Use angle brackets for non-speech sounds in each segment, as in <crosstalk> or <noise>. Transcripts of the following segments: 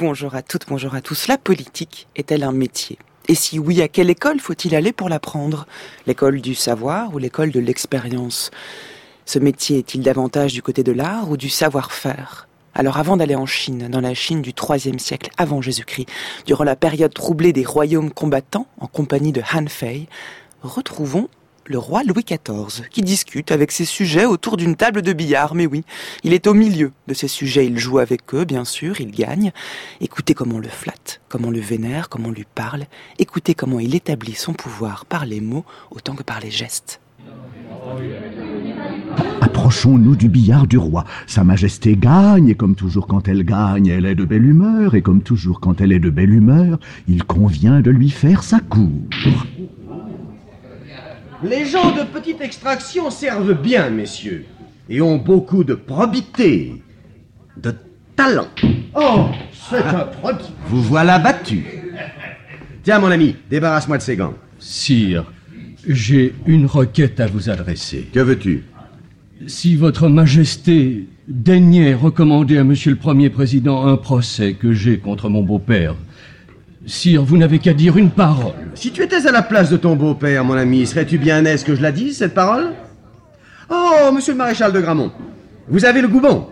Bonjour à toutes, bonjour à tous. La politique est-elle un métier? Et si oui, à quelle école faut-il aller pour l'apprendre? L'école du savoir ou l'école de l'expérience? Ce métier est-il davantage du côté de l'art ou du savoir-faire? Alors avant d'aller en Chine, dans la Chine du IIIe siècle avant Jésus-Christ, durant la période troublée des royaumes combattants en compagnie de Han Fei, retrouvons le roi Louis XIV, qui discute avec ses sujets autour d'une table de billard. Mais oui, il est au milieu de ses sujets, il joue avec eux, bien sûr, il gagne. Écoutez comment on le flatte, comment on le vénère, comment on lui parle. Écoutez comment il établit son pouvoir par les mots autant que par les gestes. Approchons-nous du billard du roi. Sa Majesté gagne, et comme toujours quand elle gagne, elle est de belle humeur, et comme toujours quand elle est de belle humeur, il convient de lui faire sa cour. Les gens de petite extraction servent bien, messieurs, et ont beaucoup de probité, de talent. Oh, c'est un prodige. Vous voilà battu. Tiens, mon ami, débarrasse-moi de ces gants. Sire, j'ai une requête à vous adresser. Que veux-tu? Si votre Majesté daignait recommander à Monsieur le Premier Président un procès que j'ai contre mon beau-père, Sire, vous n'avez qu'à dire une parole. Si tu étais à la place de ton beau-père, mon ami, serais-tu bien aise que je la dise, cette parole? Oh, monsieur le maréchal de Gramont, vous avez le goût bon.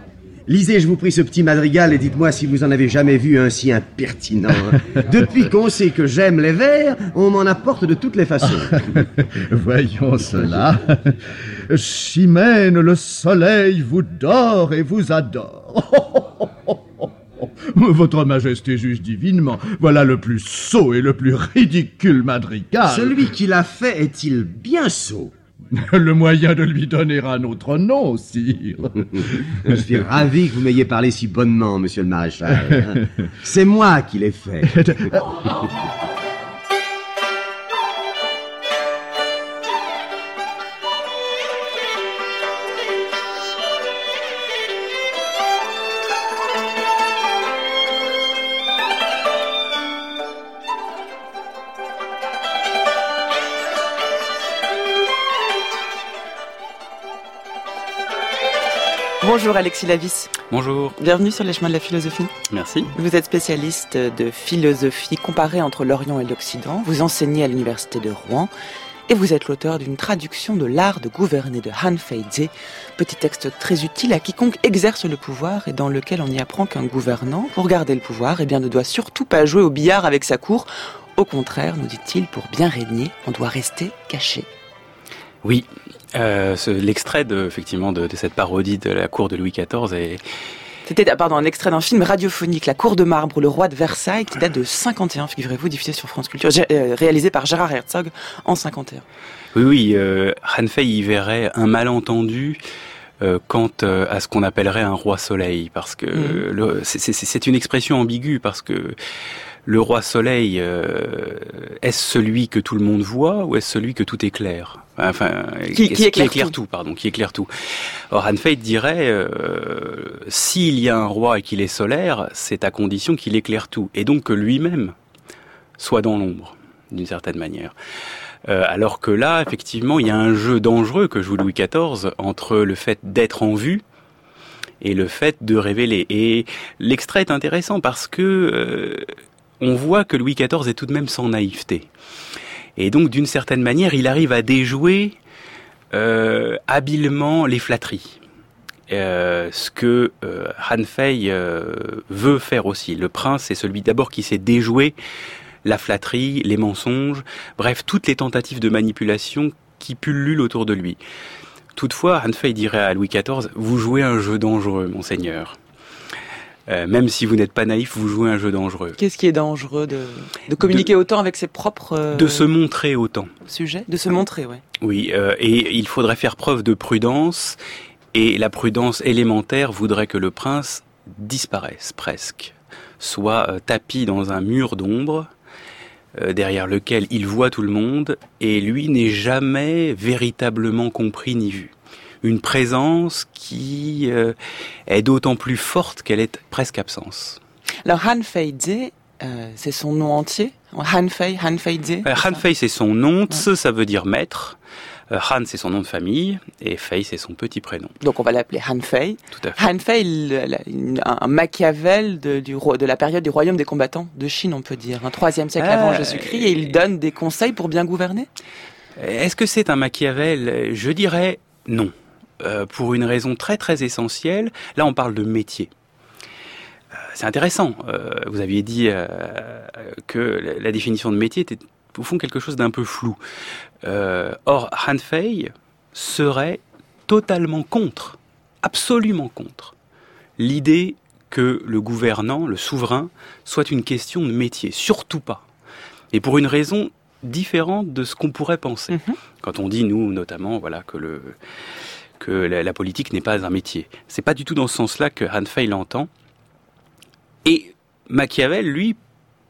Lisez, je vous prie, ce petit madrigal et dites-moi si vous en avez jamais vu un si impertinent. <laughs> Depuis qu'on sait que j'aime les vers, on m'en apporte de toutes les façons. <laughs> Voyons cela. Chimène, le soleil vous dort et vous adore. <laughs> Votre Majesté juge divinement. Voilà le plus sot et le plus ridicule madrigal. Celui qui l'a fait est-il bien sot? <laughs> Le moyen de lui donner un autre nom, sire. <laughs> Je suis ravi que vous m'ayez parlé si bonnement, monsieur le maréchal. <laughs> C'est moi qui l'ai fait. Bonjour Alexis Lavis. Bonjour. Bienvenue sur les chemins de la philosophie. Merci. Vous être spécialiste de philosophie comparée entre l'Orient et l'Occident. Vous enseignez à l'université de Rouen. Et vous êtes l'auteur d'une traduction de l'art de gouverner de Han Fei-Tze, petit texte très utile à quiconque exerce le pouvoir et dans lequel on y apprend qu'un gouvernant, pour garder le pouvoir, eh bien, ne doit surtout pas jouer au billard avec sa cour. Au contraire, nous dit-il, pour bien régner, on doit rester caché. Oui, euh, l'extrait de, effectivement de, de, cette parodie de la cour de Louis XIV est... C'était pardon, un extrait d'un film radiophonique, La Cour de Marbre, le roi de Versailles, qui date de 51, figurez-vous, diffusé sur France Culture, euh, réalisé par Gérard Herzog en 51. Oui, oui, euh, Han Fei y verrait un malentendu euh, quant euh, à ce qu'on appellerait un roi soleil, parce que mmh. c'est une expression ambiguë, parce que le roi soleil, euh, est-ce celui que tout le monde voit ou est-ce celui que tout éclaire? Enfin, qui, qui, éclaire, qui éclaire tout. pardon, qui éclaire tout. Or, Han Fei dirait, euh, s'il y a un roi et qu'il est solaire, c'est à condition qu'il éclaire tout, et donc que lui-même soit dans l'ombre, d'une certaine manière. Euh, alors que là, effectivement, il y a un jeu dangereux que joue Louis XIV entre le fait d'être en vue et le fait de révéler. Et l'extrait est intéressant parce que euh, on voit que Louis XIV est tout de même sans naïveté. Et donc, d'une certaine manière, il arrive à déjouer euh, habilement les flatteries. Euh, ce que euh, Han Fei euh, veut faire aussi. Le prince est celui d'abord qui sait déjouer la flatterie, les mensonges, bref, toutes les tentatives de manipulation qui pullulent autour de lui. Toutefois, Han Fei dirait à Louis XIV, vous jouez un jeu dangereux, monseigneur. Euh, même si vous n'êtes pas naïf, vous jouez un jeu dangereux. Qu'est-ce qui est dangereux de, de communiquer de, autant avec ses propres... Euh, de se montrer autant. Sujet De se montrer, oui. Oui, euh, et il faudrait faire preuve de prudence, et la prudence élémentaire voudrait que le prince disparaisse presque, soit tapis dans un mur d'ombre, derrière lequel il voit tout le monde, et lui n'est jamais véritablement compris ni vu une présence qui euh, est d'autant plus forte qu'elle est presque absence. Alors Han euh, c'est son nom entier? Han Fei, Han Fei Tze euh, Han Fei, c'est son nom. Tse, ça veut dire maître. Han, c'est son nom de famille, et Fei, c'est son petit prénom. Donc on va l'appeler Han Fei. Tout à fait. Han Fei, un Machiavel de, du, roi- de la période du royaume des combattants de Chine, on peut dire, un troisième siècle Ah, avant Jésus-Christ, et il donne des conseils pour bien gouverner? Est-ce que c'est un Machiavel? Je dirais non. Euh, pour une raison très très essentielle. Là, on parle de métier. Euh, c'est intéressant. Euh, vous aviez dit que la, la définition de métier était au fond quelque chose d'un peu flou. Or, Han Fei serait totalement contre, absolument contre, l'idée que le gouvernant, le souverain, soit une question de métier. Surtout pas. Et pour une raison différente de ce qu'on pourrait penser. Mhm. Quand on dit, nous, notamment, voilà, que le que la, la politique n'est pas un métier. C'est pas du tout dans ce sens-là que Han Fei l'entend. Et Machiavel, lui,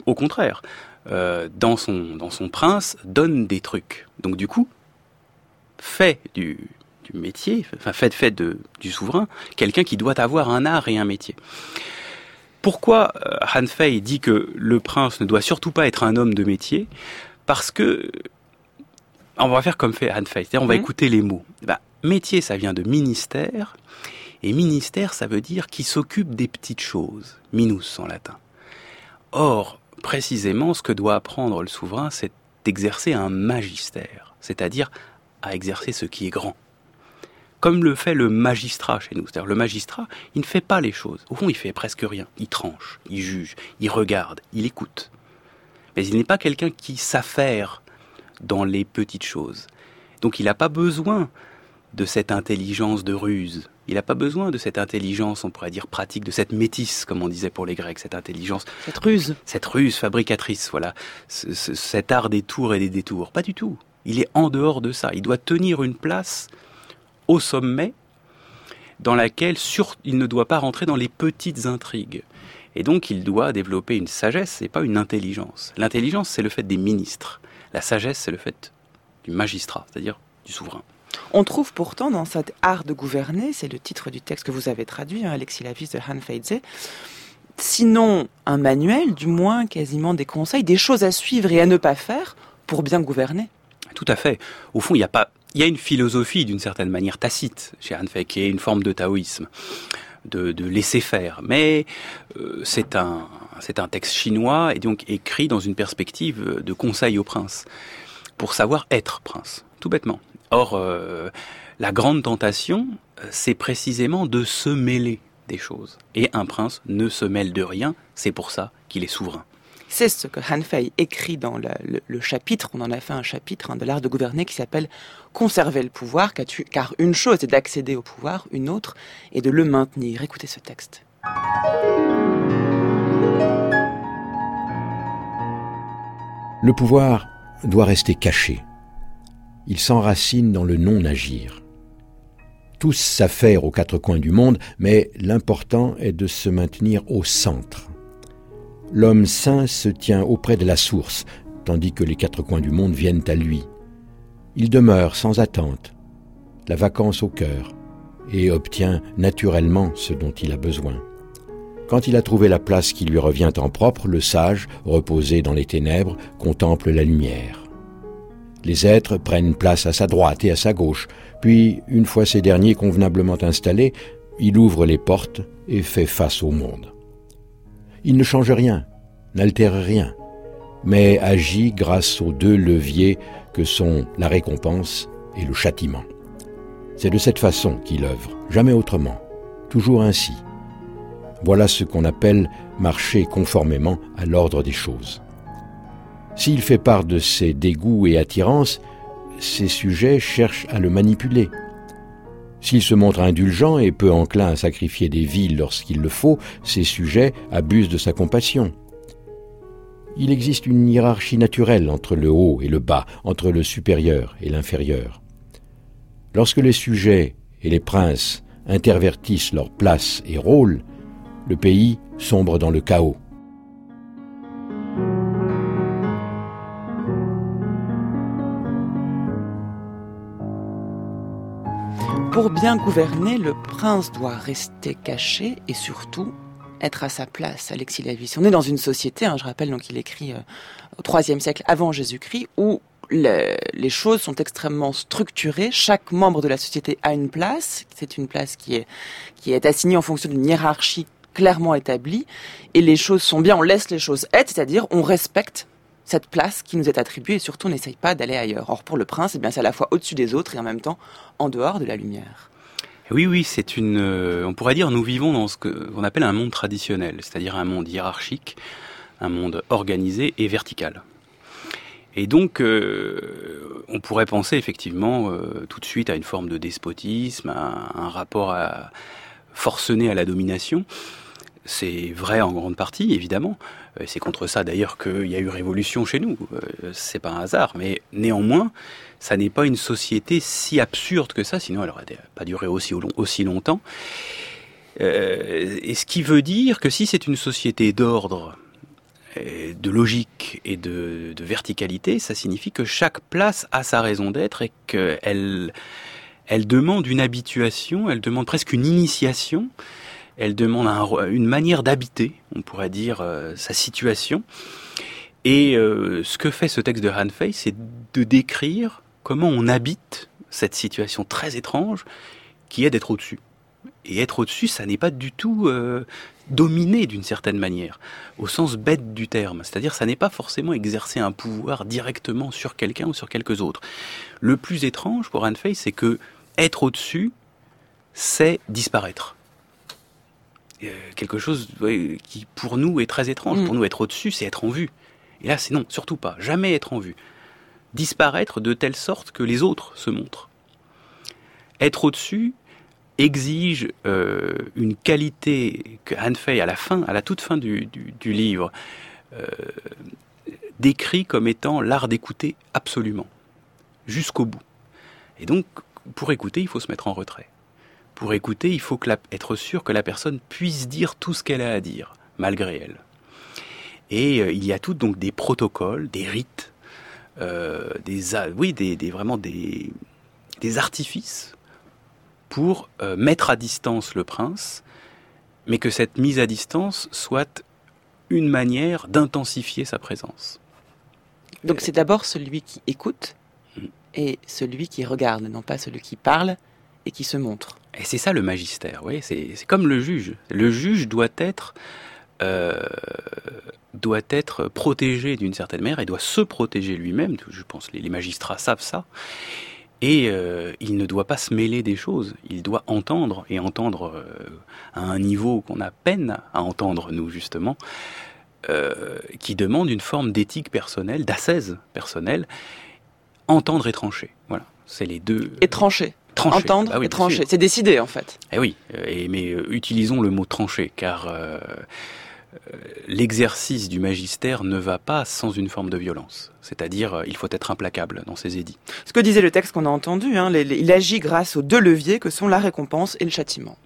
au contraire, euh, dans son dans son prince, donne des trucs. Donc du coup, fait du du métier, enfin fait fait de du souverain, quelqu'un qui doit avoir un art et un métier. Pourquoi euh, Han Fei dit que le prince ne doit surtout pas être un homme de métier? Parce que on va faire comme fait Han Fei, c'est-à-dire on va Mhm. écouter les mots. Bah, métier, ça vient de ministère, et ministère, ça veut dire qui s'occupe des petites choses, minus en latin. Or, précisément, ce que doit apprendre le souverain, c'est d'exercer un magistère, c'est-à-dire à exercer ce qui est grand. Comme le fait le magistrat chez nous. C'est-à-dire le magistrat, il ne fait pas les choses. Au fond, il fait presque rien. Il tranche, il juge, il regarde, il écoute. Mais il n'est pas quelqu'un qui s'affaire dans les petites choses. Donc il n'a pas besoin de cette intelligence de ruse. Il n'a pas besoin de cette intelligence, on pourrait dire pratique, de cette métisse, comme on disait pour les Grecs, cette intelligence Cette ruse. cette ruse fabricatrice, voilà, ce- ce- cet art des tours et des détours. Pas du tout. Il est en dehors de ça. Il doit tenir une place au sommet dans laquelle sur- il ne doit pas rentrer dans les petites intrigues. Et donc il doit développer une sagesse et pas une intelligence. L'intelligence, c'est le fait des ministres. La sagesse, c'est le fait du magistrat, c'est-à-dire du souverain. On trouve pourtant dans cet art de gouverner, c'est le titre du texte que vous avez traduit, hein, Alexis Lavis de Han Feidze, sinon un manuel, du moins quasiment des conseils, des choses à suivre et à ne pas faire pour bien gouverner. Tout à fait. Au fond, il y a pas, il y a une philosophie d'une certaine manière tacite chez Han Fei, qui est une forme de taoïsme, de, de laisser faire. Mais euh, c'est un, c'est un texte chinois et donc écrit dans une perspective de conseil au prince pour savoir être prince, tout bêtement. Or, euh, la grande tentation, euh, c'est précisément de se mêler des choses. Et un prince ne se mêle de rien. C'est pour ça qu'il est souverain. C'est ce que Han Fei écrit dans le, le- le chapitre, on en a fait un chapitre hein, de l'art de gouverner qui s'appelle Conserver le pouvoir, car une chose est d'accéder au pouvoir, une autre est de le maintenir. Écoutez ce texte. Le pouvoir doit rester caché. Il s'enracine dans le non-agir. Tous s'affairent aux quatre coins du monde, mais l'important est de se maintenir au centre. L'homme saint se tient auprès de la source, tandis que les quatre coins du monde viennent à lui. Il demeure sans attente, la vacance au cœur, et obtient naturellement ce dont il a besoin. Quand il a trouvé la place qui lui revient en propre, le sage, reposé dans les ténèbres, contemple la lumière. Les êtres prennent place à sa droite et à sa gauche, puis, une fois ces derniers convenablement installés, il ouvre les portes et fait face au monde. Il ne change rien, n'altère rien, mais agit grâce aux deux leviers que sont la récompense et le châtiment. C'est de cette façon qu'il œuvre, jamais autrement, toujours ainsi. Voilà ce qu'on appelle marcher conformément à l'ordre des choses. S'il fait part de ses dégoûts et attirances, ses sujets cherchent à le manipuler. S'il se montre indulgent et peu enclin à sacrifier des vies lorsqu'il le faut, ses sujets abusent de sa compassion. Il existe une hiérarchie naturelle entre le haut et le bas, entre le supérieur et l'inférieur. Lorsque les sujets et les princes intervertissent leur place et rôle, le pays sombre dans le chaos. Pour bien gouverner, le prince doit rester caché et surtout être à sa place. Alexis Lavis. On est dans une société, hein, je rappelle, donc il écrit euh, au IIIe siècle avant Jésus-Christ, où les choses sont extrêmement structurées. Chaque membre de la société a une place. C'est une place qui est, qui est assignée en fonction d'une hiérarchie clairement établie. Et les choses sont bien, on laisse les choses être, c'est-à-dire on respecte cette place qui nous est attribuée et surtout n'essaye pas d'aller ailleurs. Or pour le prince, eh bien c'est à la fois au-dessus des autres et en même temps en dehors de la lumière. Oui, oui, c'est une. Euh, on pourrait dire, nous vivons dans ce qu'on appelle un monde traditionnel, c'est-à-dire un monde hiérarchique, un monde organisé et vertical. Et donc, euh, on pourrait penser effectivement euh, tout de suite à une forme de despotisme, à un rapport à, forcené à la domination. C'est vrai en grande partie, évidemment. Euh, c'est contre ça d'ailleurs qu'il y a eu révolution chez nous. Euh, c'est pas un hasard, mais néanmoins, ça n'est pas une société si absurde que ça, sinon elle n'aurait pas duré aussi, aussi longtemps. Euh, et ce qui veut dire que si c'est une société d'ordre, de logique et de, verticalité, ça signifie que chaque place a sa raison d'être et qu'elle elle demande une habituation, elle demande presque une initiation elle demande une manière d'habiter, on pourrait dire, euh, sa situation. Et euh, ce que fait ce texte de Han Fei, c'est de décrire comment on habite cette situation très étrange qui est d'être au-dessus. Et être au-dessus, ça n'est pas du tout euh, dominer d'une certaine manière, au sens bête du terme. C'est-à-dire, ça n'est pas forcément exercer un pouvoir directement sur quelqu'un ou sur quelques autres. Le plus étrange pour Han Fei, c'est que être au-dessus, c'est disparaître. Euh, quelque chose qui pour nous est très étrange. Mm. Pour nous, être au-dessus, c'est être en vue. Et là, c'est non, surtout pas. Jamais être en vue. Disparaître de telle sorte que les autres se montrent. Être au-dessus exige euh, une qualité que Han Fei, à la fin, à la toute fin du, livre, euh, décrit comme étant l'art d'écouter absolument, jusqu'au bout. Et donc, pour écouter, il faut se mettre en retrait pour écouter, il faut être sûr que la personne puisse dire tout ce qu'elle a à dire, malgré elle. Et euh, il y a tout donc des protocoles, des rites, euh, des, oui, des, vraiment des, des artifices pour euh, mettre à distance le prince, mais que cette mise à distance soit une manière d'intensifier sa présence. Donc c'est d'abord celui qui écoute mm. et celui qui regarde, non pas celui qui parle et qui se montre. Et c'est ça le magistère, oui, c'est comme le juge. Le juge doit être, euh, doit être protégé d'une certaine manière et doit se protéger lui-même. Je pense les, les magistrats savent ça. Et euh, il ne doit pas se mêler des choses. Il doit entendre et entendre euh, à un niveau qu'on a peine à entendre nous justement, qui demande une forme d'éthique personnelle, d'assaise personnelle. Entendre et trancher. Voilà, c'est les deux. Et trancher entendre bah et trancher. C'est décidé en fait. Eh oui, euh, et, mais euh, utilisons le mot trancher car euh, l'exercice du magistère ne va pas sans une forme de violence. C'est-à-dire, il faut être implacable dans ses édits. Ce que disait le texte qu'on a entendu, hein, il agit grâce aux deux leviers que sont la récompense et le châtiment.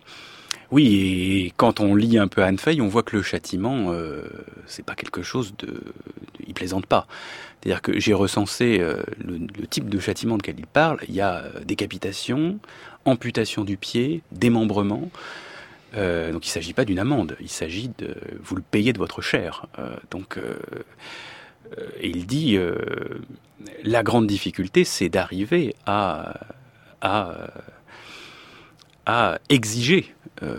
Oui, et quand on lit un peu Anne Fay, on voit que le châtiment, euh, c'est pas quelque chose de, il plaisante pas. C'est-à-dire que j'ai recensé euh, le, type de châtiment de quel il parle. Il y a euh, décapitation, amputation du pied, démembrement. Euh, donc il ne s'agit pas d'une amende, il s'agit de vous le payer de votre chair. donc il dit la grande difficulté, c'est d'arriver à, à à exiger euh,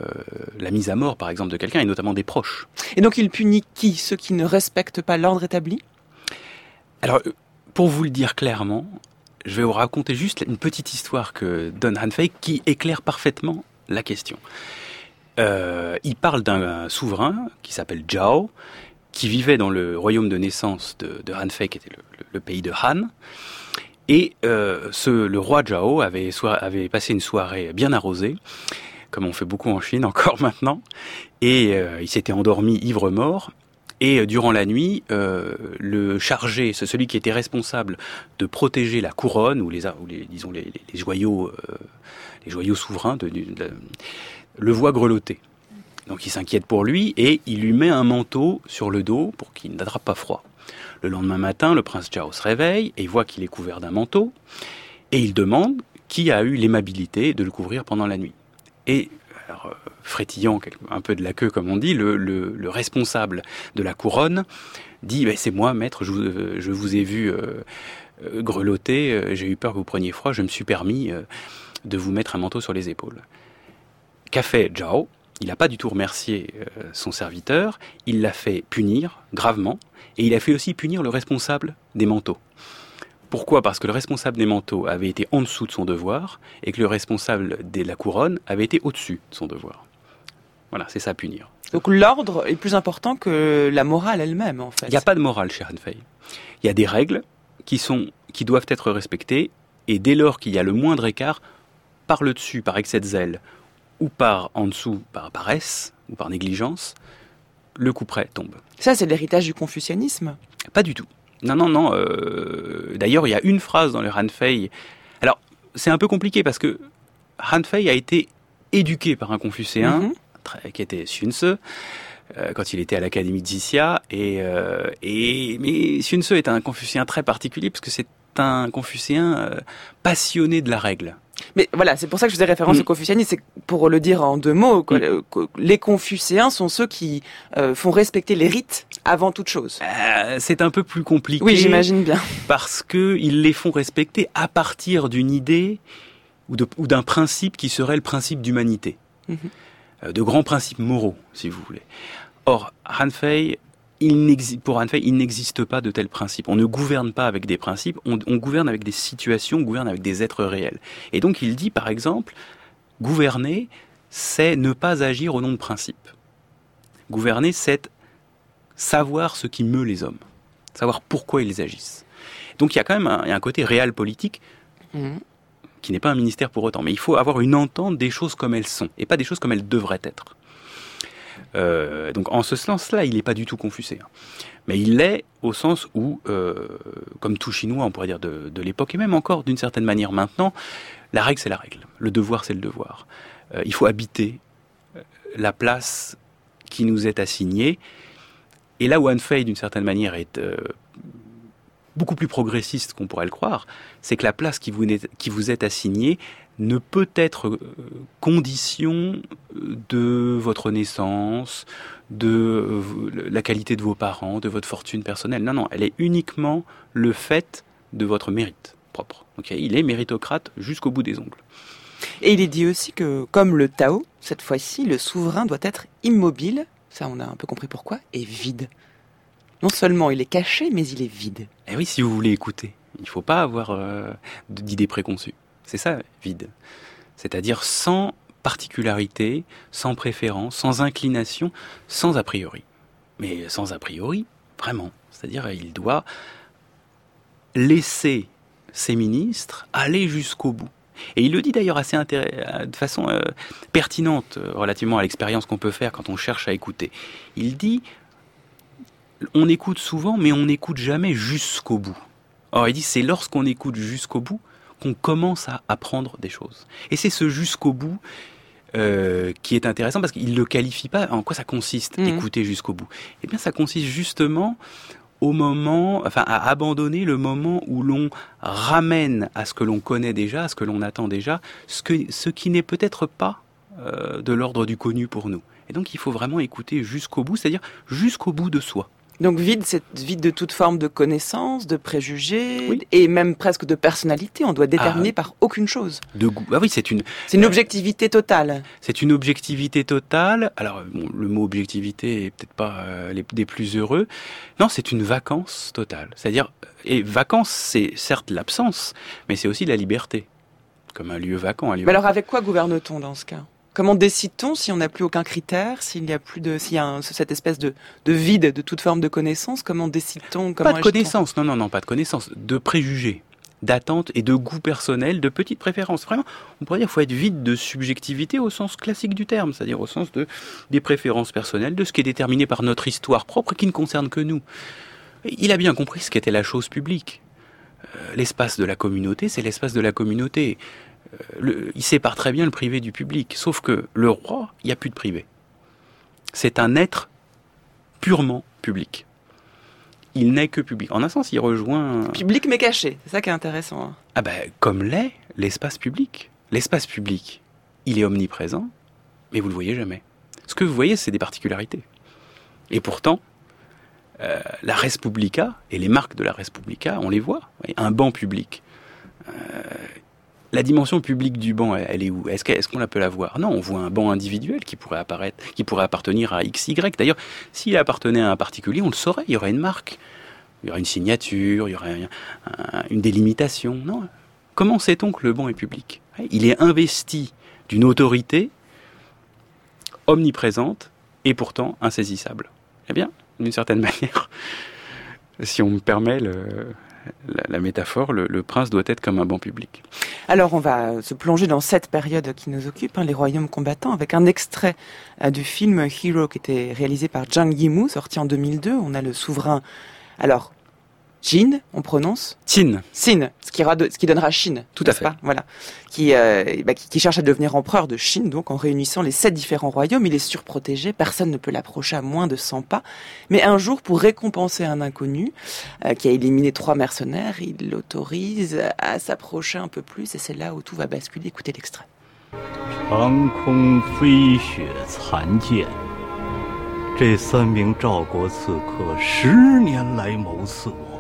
la mise à mort, par exemple, de quelqu'un, et notamment des proches. Et donc il punit qui Ceux qui ne respectent pas l'ordre établi? Alors, euh, pour vous le dire clairement, je vais vous raconter juste une petite histoire que donne Hanfei qui éclaire parfaitement la question. Euh, il parle d'un souverain qui s'appelle Zhao, qui vivait dans le royaume de naissance de, de Hanfei, qui était le, pays de Han. Et ce, le roi Zhao avait, avait passé une soirée bien arrosée comme on fait beaucoup en Chine encore <laughs> maintenant. Et euh, il s'était endormi ivre-mort. Et euh, durant la nuit, euh, le chargé, c'est celui qui était responsable de protéger la couronne ou les, joyaux, les joyaux souverains, le voit grelotter. Donc il s'inquiète pour lui et il lui met un manteau sur le dos pour qu'il n'attrape pas froid. Le lendemain matin, le prince Zhao se réveille et voit qu'il est couvert d'un manteau et il demande qui a eu l'aimabilité de le couvrir pendant la nuit. Et euh, frétillant un peu de la queue comme on dit, le, responsable de la couronne dit bah, c'est moi maître, je, vous ai vu euh, grelotté, j'ai eu peur que vous preniez froid, je me suis permis de vous mettre un manteau sur les épaules. Qu'a fait Zhao Il n'a pas du tout remercié son serviteur, il l'a fait punir gravement, et il a fait aussi punir le responsable des manteaux. Pourquoi? Parce que le responsable des manteaux avait été en dessous de son devoir et que le responsable de la couronne avait été au-dessus de son devoir. Voilà, c'est ça à punir. Donc l'ordre est plus important que la morale elle-même, en fait. Il n'y a pas de morale chez Hanfei. Il y a des règles qui, sont, qui doivent être respectées, et dès lors qu'il y a le moindre écart, par le dessus, par excès de zèle, ou par en dessous, par paresse, ou par négligence, le coup près tombe. Ça, c'est l'héritage du confucianisme Pas du tout. Non, non, non. Euh, d'ailleurs, il y a une phrase dans le Han Fei. Alors, c'est un peu compliqué parce que Han Fei a été éduqué par un confucéen mhm. qui était Sun Tzu euh, quand il était à l'académie de Zixia. Et, euh, et, mais Sun Tzu est un confucéen très particulier parce que c'est un confucéen passionné de la règle. Mais voilà, c'est pour ça que je faisais référence mm. au confucianisme, c'est pour le dire en deux mots, mm. euh, les confucéens sont ceux qui euh, font respecter les rites avant toute chose. Euh, c'est un peu plus compliqué. Oui, j'imagine bien. Parce que ils les font respecter à partir d'une idée ou d'un principe qui serait le principe d'humanité. Mm-hmm. de grands principes moraux, si vous voulez. Or, Han Fei il pour Anne il n'existe pas de tels principes. On ne gouverne pas avec des principes, on, gouverne avec des situations, on gouverne avec des êtres réels. Et donc il dit, par exemple, gouverner, c'est ne pas agir au nom de principes. Gouverner, c'est savoir ce qui meut les hommes, savoir pourquoi ils agissent. Donc il y a quand même un, côté réel politique mmh. qui n'est pas un ministère pour autant, mais il faut avoir une entente des choses comme elles sont, et pas des choses comme elles devraient être. Euh, donc en ce sens-là, il n'est pas du tout confusé. Hein. Mais il l'est au sens où, euh, comme tout chinois, on pourrait dire de, l'époque, et même encore d'une certaine manière maintenant, la règle c'est la règle, le devoir c'est le devoir. Euh, il faut habiter la place qui nous est assignée. Et là où Anne d'une certaine manière, est beaucoup plus progressiste qu'on pourrait le croire, c'est que la place qui vous, qui vous est assignée ne peut être euh, condition de votre naissance, de euh, la qualité de vos parents, de votre fortune personnelle. Non, non, elle est uniquement le fait de votre mérite propre. Donc il est méritocrate jusqu'au bout des ongles. Et il est dit aussi que, comme le Tao, cette fois-ci, le souverain doit être immobile, ça on a un peu compris pourquoi, et vide. Non seulement il est caché, mais il est vide. Eh oui, si vous voulez écouter, il ne faut pas avoir euh, d'idées préconçues. C'est ça, vide. C'est-à-dire sans particularité, sans préférence, sans inclination, sans a priori. Mais sans a priori, vraiment. C'est-à-dire il doit laisser ses ministres aller jusqu'au bout. Et il le dit d'ailleurs assez de façon euh, pertinente euh, relativement à l'expérience qu'on peut faire quand on cherche à écouter. Il dit on écoute souvent, mais on n'écoute jamais jusqu'au bout. Or, il dit c'est lorsqu'on écoute jusqu'au bout qu'on commence à apprendre des choses. Et c'est ce jusqu'au bout euh, qui est intéressant parce qu'il ne le qualifie pas. En quoi ça consiste, mhm. écouter jusqu'au bout? Eh bien, ça consiste justement au moment, enfin, à abandonner le moment où l'on ramène à ce que l'on connaît déjà, à ce que l'on attend déjà, ce, que, ce qui n'est peut-être pas euh, de l'ordre du connu pour nous. Et donc, il faut vraiment écouter jusqu'au bout, c'est-à-dire jusqu'au bout de soi. Donc vide, c'est vide de toute forme de connaissance, de préjugés et même presque de personnalité. On doit déterminer ah. par aucune chose. De goût. Ah oui, c'est une. C'est une objectivité totale. C'est une objectivité totale. Alors le mot objectivité est peut-être pas euh, les, des plus heureux. Non, c'est une vacance totale. C'est-à-dire et vacances, c'est certes l'absence, mais c'est aussi la liberté, comme un lieu vacant. Un lieu mais alors avec quoi gouverne-t-on dans ce cas? Comment décide-t-on si on n'a plus aucun critère, s'il y a plus de, s'il y a cette espèce de, vide de toute forme de connaissance Comment décide-t-on Pas de connaissance, non, non, non, pas de connaissance, de préjugés, d'attentes et de goûts personnels, de petites préférences. Vraiment, on pourrait dire qu'il faut être vide de subjectivité au sens classique du terme, c'est-à-dire au sens de des préférences personnelles, de ce qui est déterminé par notre histoire propre qui ne concerne que nous. Il a bien compris ce qu'était la chose publique. Euh, l'espace de la communauté, c'est l'espace de la communauté. Il sépare très bien le privé du public. Sauf que le roi, il n'y a plus de privé. C'est un être purement public. Il n'est que public. En un sens, il rejoint... Public mais caché, c'est ça qui est intéressant. Hein. Ah ben, comme l'est l'espace public. L'espace public, il est omniprésent, mais vous ne le voyez jamais. Ce que vous voyez, c'est des particularités. Et pourtant, euh, la Respublica et les marques de la Respublica, on les voit. Un banc public. Euh, la dimension publique du banc, elle, est où? Est-ce qu'on la peut la voir? Non, on voit un banc individuel qui pourrait apparaître, qui pourrait appartenir à XY. D'ailleurs, s'il appartenait à un particulier, on le saurait. Il y aurait une marque, il y aurait une signature, il y aurait une délimitation. Comment sait-on que le banc est public? Il est investi d'une autorité omniprésente et pourtant insaisissable. Eh bien, d'une certaine <laughs> manière, si on me permet la, métaphore, le, prince doit être comme un banc public. Alors on va se plonger dans cette période qui nous occupe, hein, les royaumes combattants, avec un extrait euh, du film Hero qui était réalisé par Zhang Yimou, sorti en 2002. On a le souverain, alors Jin, on prononce Tin. Sin, ce qui, ce qui donnera Chine. Tout à fait. voilà. Euh, bah, qui, qui, cherche à devenir empereur de Chine, donc en réunissant les sept différents royaumes. Il est surprotégé, personne ne peut l'approcher à moins de 100 pas. Mais un jour, pour récompenser un inconnu euh, qui a éliminé trois mercenaires, il l'autorise à s'approcher un peu plus, et c'est là où tout va basculer. Écoutez l'extrait. 令我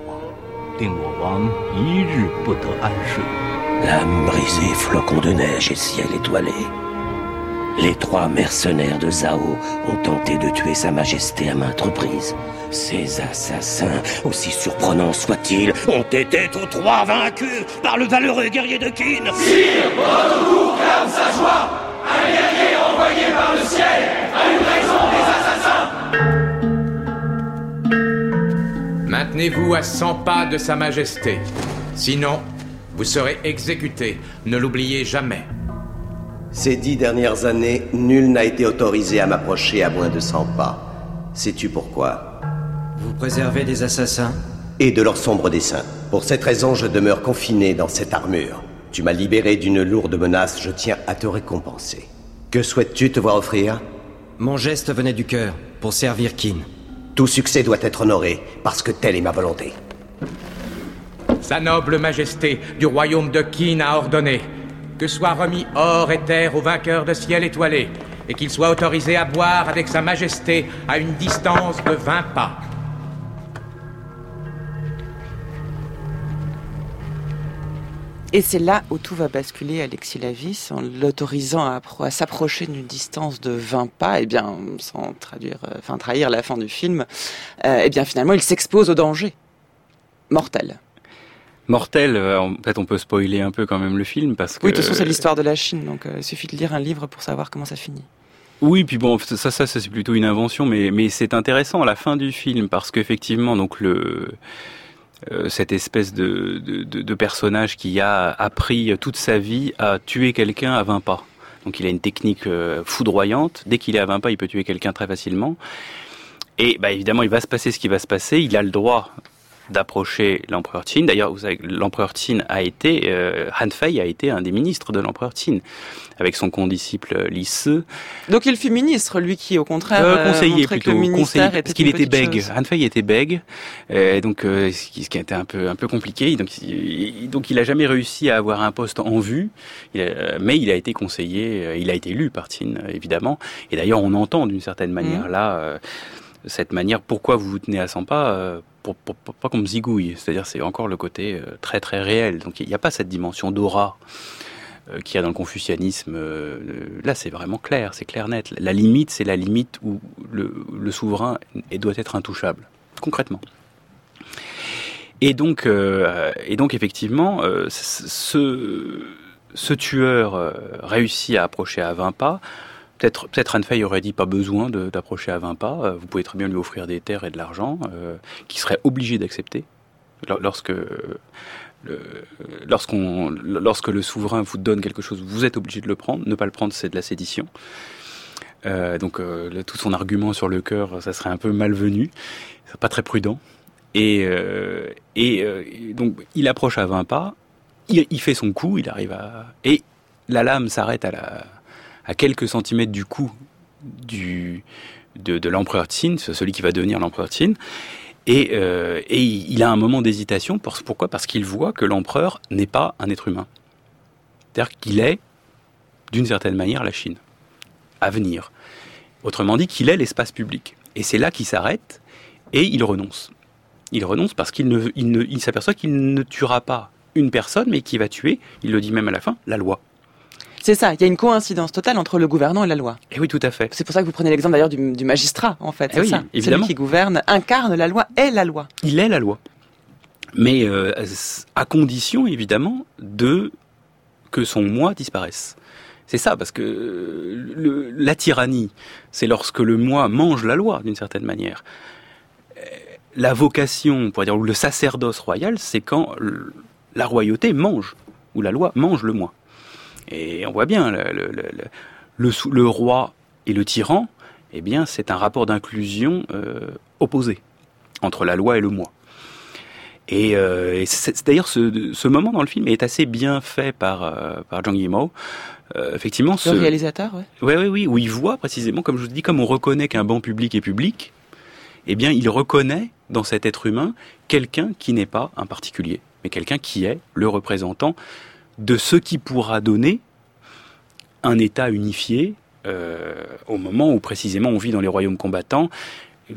王一日不得安睡。L'âme brisée, flocon de neige et ciel étoilé. Les trois mercenaires de Zhao ont tenté de tuer Sa Majesté à maintes reprises. Ces assassins, aussi surprenants soient-ils, ont été tous trois vaincus par le valeureux guerrier de Qin. Sire, votre cour clame sa joie Un guerrier envoyé par le ciel a eu raison des Maintenez-vous à 100 pas de Sa Majesté. Sinon, vous serez exécuté. Ne l'oubliez jamais. Ces dix dernières années, nul n'a été autorisé à m'approcher à moins de 100 pas. Sais-tu pourquoi? Vous préservez des assassins? Et de leurs sombres desseins. Pour cette raison, je demeure confiné dans cette armure. Tu m'as libéré d'une lourde menace, je tiens à te récompenser. Que souhaites-tu te voir offrir? Mon geste venait du cœur, pour servir Kin. Tout succès doit être honoré, parce que telle est ma volonté. Sa noble majesté du royaume de Qin a ordonné que soit remis or et terre aux vainqueurs de ciel étoilé, et qu'il soit autorisé à boire avec sa majesté à une distance de 20 pas. Et c'est là où tout va basculer, Alexis Lavis, en l'autorisant à, s'approcher d'une distance de 20 pas, et eh bien, sans traduire, euh, enfin, trahir la fin du film, et euh, eh bien, finalement, il s'expose au danger mortel. Mortel, euh, peut-être on peut spoiler un peu quand même le film parce que. Oui, de toute façon, c'est l'histoire de la Chine, donc il suffit de lire un livre pour savoir comment ça finit. Oui, puis bon, ça, ça, ça c'est plutôt une invention, mais, mais c'est intéressant la fin du film parce qu'effectivement, donc le euh, cette espèce de, de, personnage qui a appris toute sa vie à tuer quelqu'un à 20 pas. Donc il a une technique euh, foudroyante. Dès qu'il est à 20 pas, il peut tuer quelqu'un très facilement. Et bah, évidemment, il va se passer ce qui va se passer. Il a le droit d'approcher l'empereur Qin. D'ailleurs, vous savez, l'empereur Qin a été, euh, Han Fei a été un des ministres de l'empereur Qin, avec son condisciple Li Se. Donc il fut ministre, lui qui, au contraire, euh, conseiller plutôt, conseiller, parce qu'il était bègue. Han Fei était bègue, euh, donc euh, ce qui était un peu un peu compliqué. Donc il, donc il a jamais réussi à avoir un poste en vue, mais il a été conseiller, il a été élu par Qin évidemment. Et d'ailleurs, on entend d'une certaine manière mmh. là cette manière. Pourquoi vous vous tenez à 100 pas pour, pas comme zigouille? C'est-à-dire, c'est encore le côté euh, très très réel. Donc, il n'y a pas cette dimension d'aura euh, qu'il y a dans le confucianisme. Euh, là, c'est vraiment clair, c'est clair net. La limite, c'est la limite où le, souverain doit être intouchable, concrètement. Et donc, et donc effectivement, ce tueur réussit à approcher à 20 pas. Peut-être peut Anne aurait dit pas besoin d'approcher à 20 pas. Euh, vous pouvez très bien lui offrir des terres et de l'argent euh, qu'il serait obligé d'accepter lorsque lorsqu'on lorsque le souverain vous donne quelque chose, vous êtes obligé de le prendre. Ne pas le prendre, c'est de la sédition. Euh, donc tout son argument sur le cœur, ça serait un peu malvenu, c'est pas très prudent. Et, et donc il approche à 20 pas, il, il, fait son coup, il arrive à et la lame s'arrête à la à quelques centimètres du cou de, l'empereur Qin, celui qui va devenir l'empereur Qin. Et, euh, il a un moment d'hésitation. Pourquoi? Parce qu'il voit que l'empereur n'est pas un être humain. C'est-à-dire qu'il est, d'une certaine manière, la Chine, à venir. Autrement dit, qu'il est l'espace public. Et c'est là qu'il s'arrête. Et il renonce. Il renonce parce qu'il ne, s'aperçoit qu'il ne tuera pas une personne, mais qui va tuer, il le dit même à la fin, la loi. C'est ça, il y a une coïncidence totale entre le gouvernant et la loi. Et oui, tout à fait. C'est pour ça que vous prenez l'exemple d'ailleurs du, du magistrat, en fait. Eh c'est oui, ça. évidemment. Celui qui gouverne incarne la loi, est la loi. Il est la loi. Mais euh, à condition, évidemment, de que son moi disparaisse. C'est ça, parce que le- la tyrannie, c'est lorsque le moi mange la loi, d'une certaine manière. Euh, La vocation, on pourrait dire, ou le sacerdoce royal, c'est quand la royauté mange, ou la loi mange le moi. Et on voit bien, le, le- le- le- le le roi et le tyran, eh bien, c'est un rapport d'inclusion euh, opposé entre la loi et le moi. Et, euh, et d'ailleurs, ce, ce moment dans le film est assez bien fait par, euh, par Zhang Yimou. Euh, effectivement, Le ce, réalisateur, ouais. oui, oui, oui, où il voit précisément, comme je vous dis, comme on reconnaît qu'un banc public est public, eh bien, il reconnaît dans cet être humain quelqu'un qui n'est pas un particulier, mais quelqu'un qui est le représentant de ce qui pourra donner un État unifié euh, au moment où précisément on vit dans les royaumes combattants,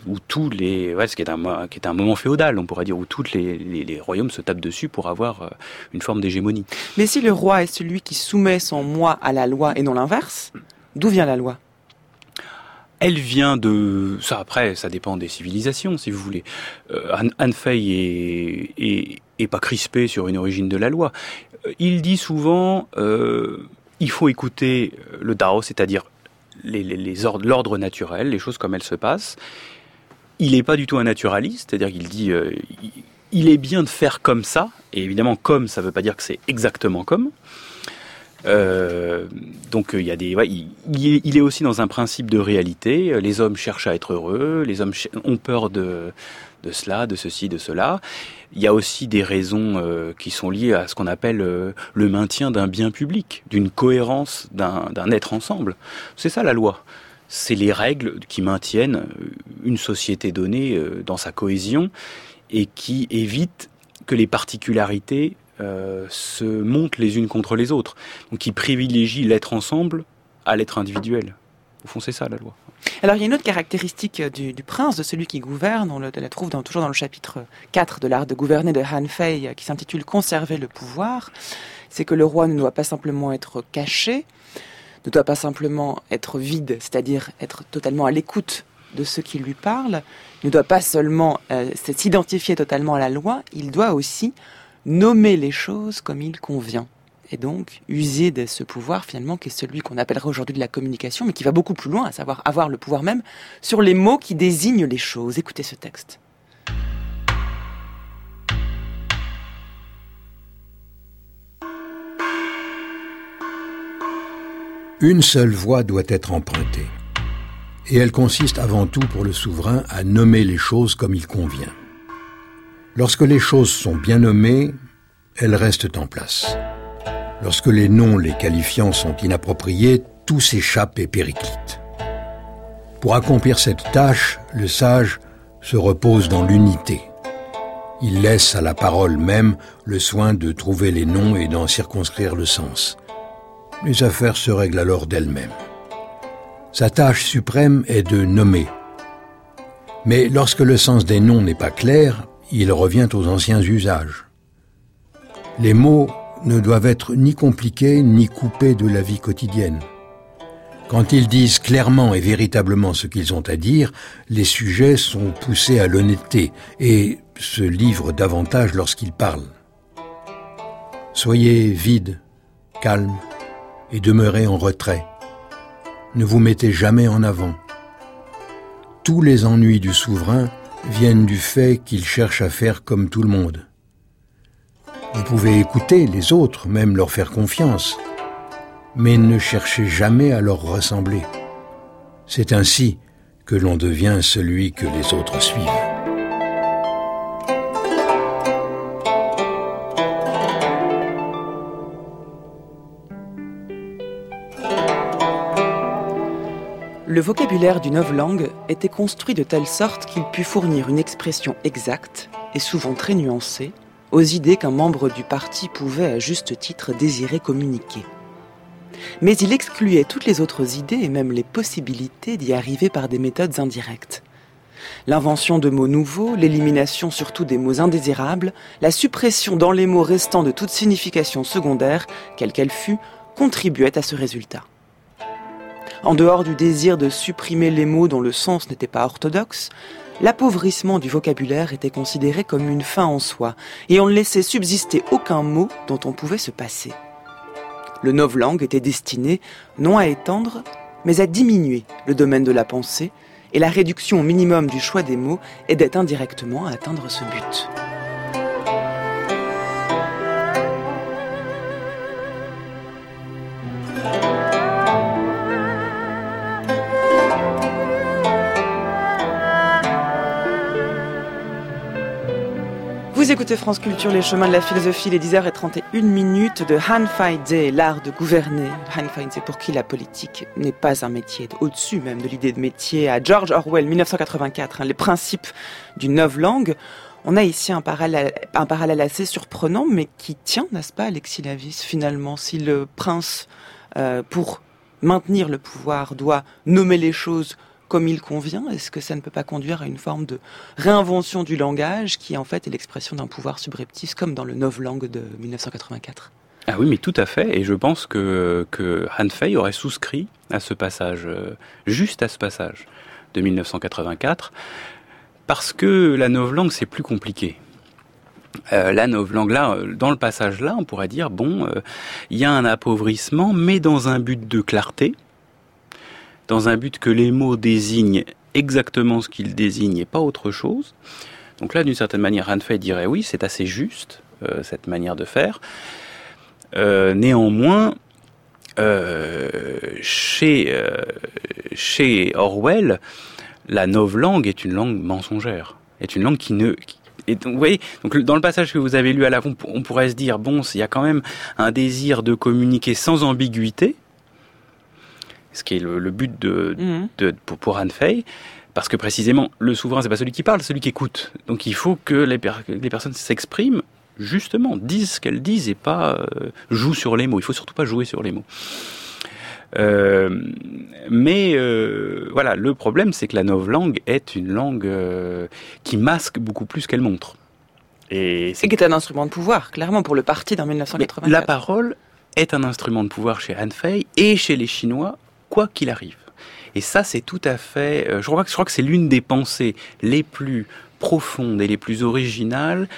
où tous les, ouais, ce qui est un, qui est un moment féodal, on pourrait dire, où tous les, les- les royaumes se tapent dessus pour avoir euh, une forme d'hégémonie. Mais si le roi est celui qui soumet son moi à la loi et non l'inverse, d'où vient la loi? Elle vient de ça après, ça dépend des civilisations, si vous voulez. Euh, Anne, Anne Fey est, est, est pas crispé sur une origine de la loi. Euh, Il dit souvent, euh, il faut écouter le Tao, c'est-à-dire les, l'ordre naturel, les choses comme elles se passent. Il n'est pas du tout un naturaliste, c'est-à-dire qu'il dit, euh, il, est bien de faire comme ça, et évidemment comme ça ne veut pas dire que c'est exactement comme. Euh, donc euh, il y a des, il, est, aussi dans un principe de réalité. Euh, Les hommes cherchent à être heureux, les hommes ont peur de de cela, de ceci, de cela. Il y a aussi des raisons euh, qui sont liées à ce qu'on appelle euh, le maintien d'un bien public, d'une cohérence d'un être ensemble. C'est ça la loi. C'est les règles qui maintiennent euh, une société donnée dans sa cohésion et qui évitent que les particularités se montent les unes contre les autres. Donc qui privilégie l'être ensemble à l'être individuel. Au fond, c'est ça la loi. Alors il y a une autre caractéristique euh, du, prince, de celui qui gouverne, on le, la trouve toujours dans le chapitre 4 de l'art de gouverner de Han Fei, euh, qui s'intitule Conserver le pouvoir, c'est que le roi ne doit pas simplement être caché, ne doit pas simplement être vide, c'est-à-dire être totalement à l'écoute de ceux qui lui parlent, ne doit pas seulement euh, s'identifier totalement à la loi, il doit aussi nommer les choses comme il convient. Et donc, user de ce pouvoir, finalement, qui est celui qu'on appellerait aujourd'hui de la communication, mais qui va beaucoup plus loin, à savoir avoir le pouvoir même sur les mots qui désignent les choses. Écoutez ce texte. Une seule voie doit être empruntée. Et elle consiste avant tout pour le souverain à nommer les choses comme il convient. Lorsque les choses sont bien nommées, elles restent en place. Lorsque les noms les qualifiant sont inappropriés, tout s'échappe et périclite. Pour accomplir cette tâche, le sage se repose dans l'unité. Il laisse à la parole même le soin de trouver les noms et d'en circonscrire le sens. Les affaires se règlent alors d'elles-mêmes. Sa tâche suprême est de nommer. Mais lorsque le sens des noms n'est pas clair, il revient aux anciens usages. Les mots ne doivent être ni compliqués ni coupés de la vie quotidienne. Quand ils disent clairement et véritablement ce qu'ils ont à dire, les sujets sont poussés à l'honnêteté et se livrent davantage lorsqu'ils parlent. Soyez vide, calme et demeurez en retrait. Ne vous mettez jamais en avant. Tous les ennuis du souverain viennent du fait qu'il cherche à faire comme tout le monde. Vous pouvez écouter les autres, même leur faire confiance, mais ne cherchez jamais à leur ressembler. C'est ainsi que l'on devient celui que les autres suivent. Le vocabulaire d'une langue était construit de telle sorte qu'il put fournir une expression exacte, et souvent très nuancée, aux idées qu'un membre du parti pouvait à juste titre désirer communiquer. Mais il excluait toutes les autres idées et même les possibilités d'y arriver par des méthodes indirectes. L'invention de mots nouveaux, l'élimination surtout des mots indésirables, la suppression dans les mots restants de toute signification secondaire, quelle qu'elle fût, contribuait à ce résultat. En dehors du désir de supprimer les mots dont le sens n'était pas orthodoxe, l'appauvrissement du vocabulaire était considéré comme une fin en soi, et on ne laissait subsister aucun mot dont on pouvait se passer. Le novlangue était destiné non à étendre, mais à diminuer le domaine de la pensée, et la réduction au minimum du choix des mots aidait indirectement à atteindre ce but. Écoutez France Culture, les chemins de la philosophie, les 10h31 minutes de Han Fai l'art de gouverner. Han Fai pour qui la politique n'est pas un métier, au-dessus même de l'idée de métier, à George Orwell, 1984, hein, les principes d'une neuf langue. On a ici un parallèle, un parallèle assez surprenant, mais qui tient, n'est-ce pas, Alexis Lavis, finalement, si le prince, euh, pour maintenir le pouvoir, doit nommer les choses comme il convient Est-ce que ça ne peut pas conduire à une forme de réinvention du langage qui en fait est l'expression d'un pouvoir subreptice comme dans le novlangue de 1984 ah oui, mais tout à fait. Et je pense que, que Han Fei aurait souscrit à ce passage, euh, juste à ce passage de 1984, parce que la novlangue, c'est plus compliqué. Euh, la novlangue, là, dans le passage là, on pourrait dire, bon, euh, il y a un appauvrissement, mais dans un but de clarté, dans un but que les mots désignent exactement ce qu'ils désignent et pas autre chose. Donc là, d'une certaine manière, Hanfei dirait oui, c'est assez juste, euh, cette manière de faire. Euh, néanmoins, euh, chez, chez Orwell, la novlangue est une langue mensongère, est une langue qui ne... et donc, vous voyez, donc dans le passage que vous avez lu à la on pourrait se dire, bon, il y a quand même un désir de communiquer sans ambiguïté, ce qui est le, but de, mhm. de, pour, pour Anne Fay. Parce que précisément, le souverain, c'est pas celui qui parle, c'est celui qui écoute. Donc il faut que les, les personnes s'expriment justement, disent ce qu'elles disent et pas euh, jouent sur les mots. Il faut surtout pas jouer sur les mots. Euh, mais euh, voilà, le problème, c'est que la novlangue est une langue qui masque beaucoup plus qu'elle montre. Et c'est qui est un instrument de pouvoir, clairement, pour le parti dans 1984. la parole est un instrument de pouvoir chez Han Fei et chez les Chinois quoi qu'il arrive. Et ça, c'est tout à fait. Euh, je crois que, c'est l'une des pensées les plus profondes et les plus originales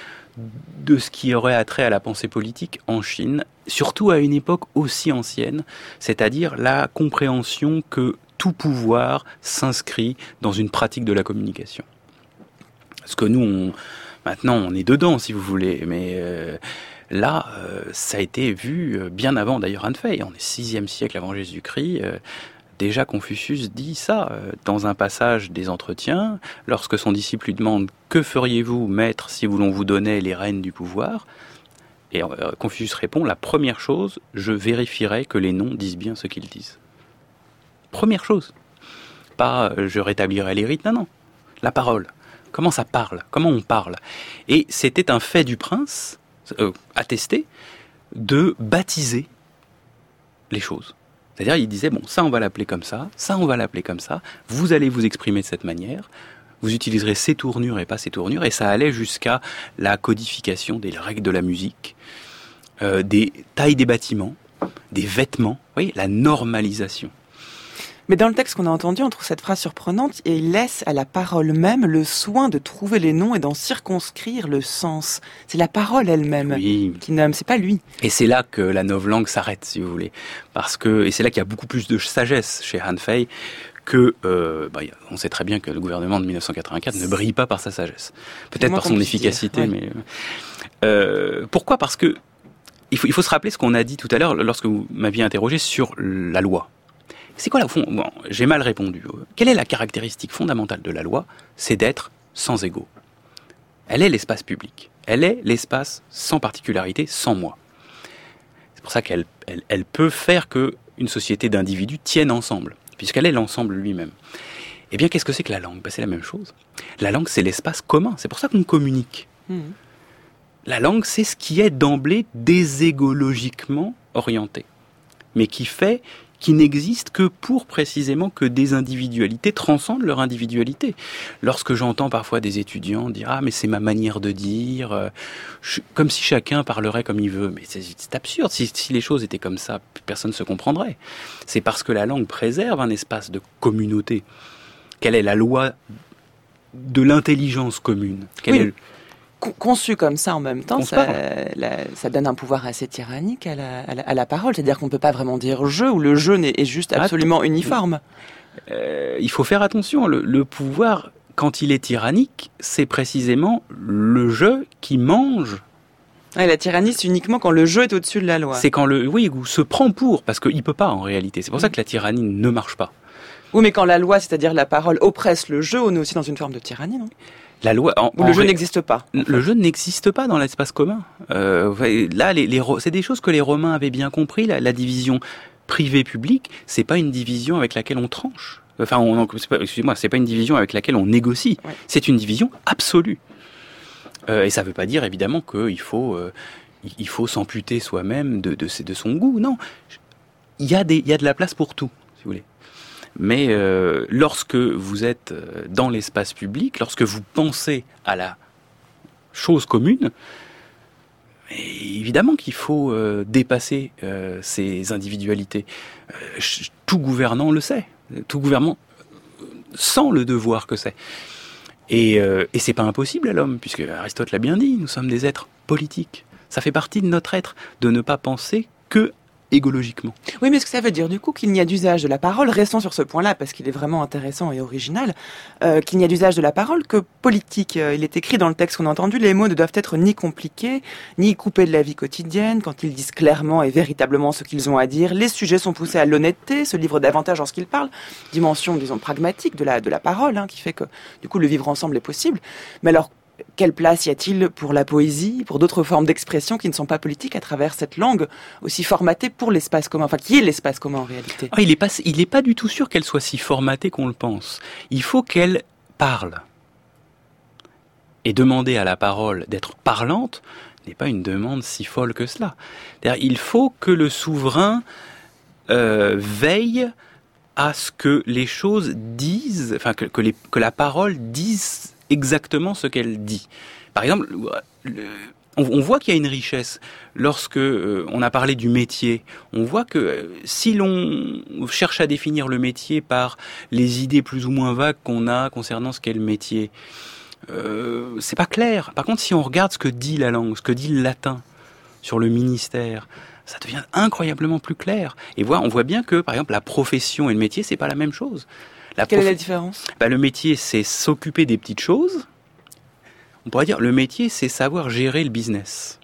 de ce qui aurait attrait à la pensée politique en Chine, surtout à une époque aussi ancienne, c'est-à-dire la compréhension que tout pouvoir s'inscrit dans une pratique de la communication. Parce que nous, maintenant, on est dedans, si vous voulez, mais euh, Là, euh, ça a été vu euh, bien avant d'ailleurs Fay. On est 6e siècle avant Jésus-Christ. Euh, déjà Confucius dit ça dans un passage des entretiens, lorsque son disciple lui demande Que feriez-vous, maître, si l'on vous donnait les rênes du pouvoir? Et Confucius répond La première chose, je vérifierai que les noms disent bien ce qu'ils disent. Première chose. Pas je rétablirai les rites, non, non. La parole. Comment ça parle? Comment on parle? Et c'était un fait du prince euh, attesté de baptiser les choses. C'est-à-dire, il disait, bon, ça on va l'appeler comme ça, ça on va l'appeler comme ça, vous allez vous exprimer de cette manière, vous utiliserez ces tournures et pas ces tournures, et ça allait jusqu'à la codification des règles de la musique, euh, des tailles des bâtiments, des vêtements, vous voyez, la normalisation. Mais dans le texte qu'on a entendu, on trouve cette phrase surprenante et il laisse à la parole même le soin de trouver les noms et d'en circonscrire le sens. C'est la parole elle-même qui nomme, c'est pas lui. Et c'est là que la langue s'arrête, si vous voulez. Parce que, et c'est là qu'il y a beaucoup plus de sagesse chez Han Fei que, euh, bah, on sait très bien que le gouvernement de 1984 ne brille pas par sa sagesse. Peut-être par son efficacité, mais euh, pourquoi? Parce que il faut, il faut se rappeler ce qu'on a dit tout à l'heure lorsque vous m'aviez interrogé sur la loi. C'est quoi la fond bon, J'ai mal répondu. Quelle est la caractéristique fondamentale de la loi C'est d'être sans égaux. Elle est l'espace public. Elle est l'espace sans particularité, sans moi. C'est pour ça qu'elle elle, peut faire que une société d'individus tienne ensemble, puisqu'elle est l'ensemble lui-même. Eh bien, qu'est-ce que c'est que la langue? Ben, C'est la même chose. La langue, c'est l'espace commun. C'est pour ça qu'on communique. Mmh. La langue, c'est ce qui est d'emblée déségologiquement orienté, mais qui fait qui n'existent que pour précisément que des individualités transcendent leur individualité. Lorsque j'entends parfois des étudiants dire ah mais c'est ma manière de dire, euh, comme si chacun parlerait comme il veut, mais c'est absurde. Si, si, les choses étaient comme ça, personne ne se comprendrait. C'est parce que la langue préserve un espace de communauté. Quelle est la loi de l'intelligence commune? Quelle oui. Conçu comme ça en même temps, ça, la, ça, donne un pouvoir assez tyrannique à la, à la, à la parole. C'est-à-dire qu'on ne peut pas vraiment dire je ou le je est juste absolument uniforme. Euh, il faut faire attention. Le, le, pouvoir, quand il est tyrannique, c'est précisément le je qui mange. La tyrannie, c'est uniquement quand le jeu est au-dessus de la loi. C'est quand le oui, ou se prend pour, parce qu'il peut pas en réalité. C'est pour ça que la tyrannie ne marche pas. Oui, mais quand la loi, c'est-à-dire la parole, oppresse le jeu, on est aussi dans une forme de tyrannie, non? La loi, en, Ou le jeu n'existe pas. Le jeu n'existe pas dans l'espace commun. Euh, là, les, les, c'est des choses que les Romains avaient bien compris. La, la division privée-publique, c'est pas une division avec laquelle on tranche. Enfin, excusez-moi, c'est pas une division avec laquelle on négocie. Ouais. C'est une division absolue. Euh, et ça veut pas dire évidemment qu'il faut, euh, il faut s'amputer soi-même de, de, de son goût. Non, il y a des, il y a de la place pour tout, si vous voulez. Mais euh, lorsque vous êtes dans l'espace public, lorsque vous pensez à la chose commune, évidemment qu'il faut euh, dépasser euh, ces individualités. Euh, tout gouvernant le sait. Tout gouvernement sent le devoir que c'est. Et, et c'est pas impossible à l'homme, puisque Aristote l'a bien dit, nous sommes des êtres politiques. Ça fait partie de notre être de ne pas penser que égologiquement. Oui, mais ce que ça veut dire du coup qu'il n'y a d'usage de la parole, restons sur ce point-là parce qu'il est vraiment intéressant et original, euh, qu'il n'y a d'usage de la parole que politique. Euh, il est écrit dans le texte qu'on a entendu, les mots ne doivent être ni compliqués, ni coupés de la vie quotidienne, quand ils disent clairement et véritablement ce qu'ils ont à dire. Les sujets sont poussés à l'honnêteté, se livrent davantage lorsqu'ils parlent, dimension, disons, pragmatique de la, de la parole, hein, qui fait que du coup le vivre ensemble est possible. Mais alors, quelle place y a-t-il pour la poésie, pour d'autres formes d'expression qui ne sont pas politiques à travers cette langue aussi formatée pour l'espace commun? Enfin, qui est l'espace commun en réalité? Ah, Il n'est pas, il pas du tout sûr qu'elle soit si formatée qu'on le pense. Il faut qu'elle parle. Et demander à la parole d'être parlante n'est pas une demande si folle que cela. Il faut que le souverain euh, veille à ce que les choses disent, enfin que la parole dise exactement ce qu'elle dit. Par exemple, on, voit qu'il y a une richesse lorsque euh, on a parlé du métier. On voit que euh, si l'on cherche à définir le métier par les idées plus ou moins vagues qu'on a concernant ce qu'est le métier, euh, c'est pas clair. Par contre, si on regarde ce que dit la langue, ce que dit le latin sur le ministère, ça devient incroyablement plus clair. Et voilà, on voit bien que, par exemple, la profession et le métier, c'est pas la même chose. La Quelle est la différence? Bah, Le métier, c'est s'occuper des petites choses. On pourrait dire, le métier, c'est savoir gérer le business.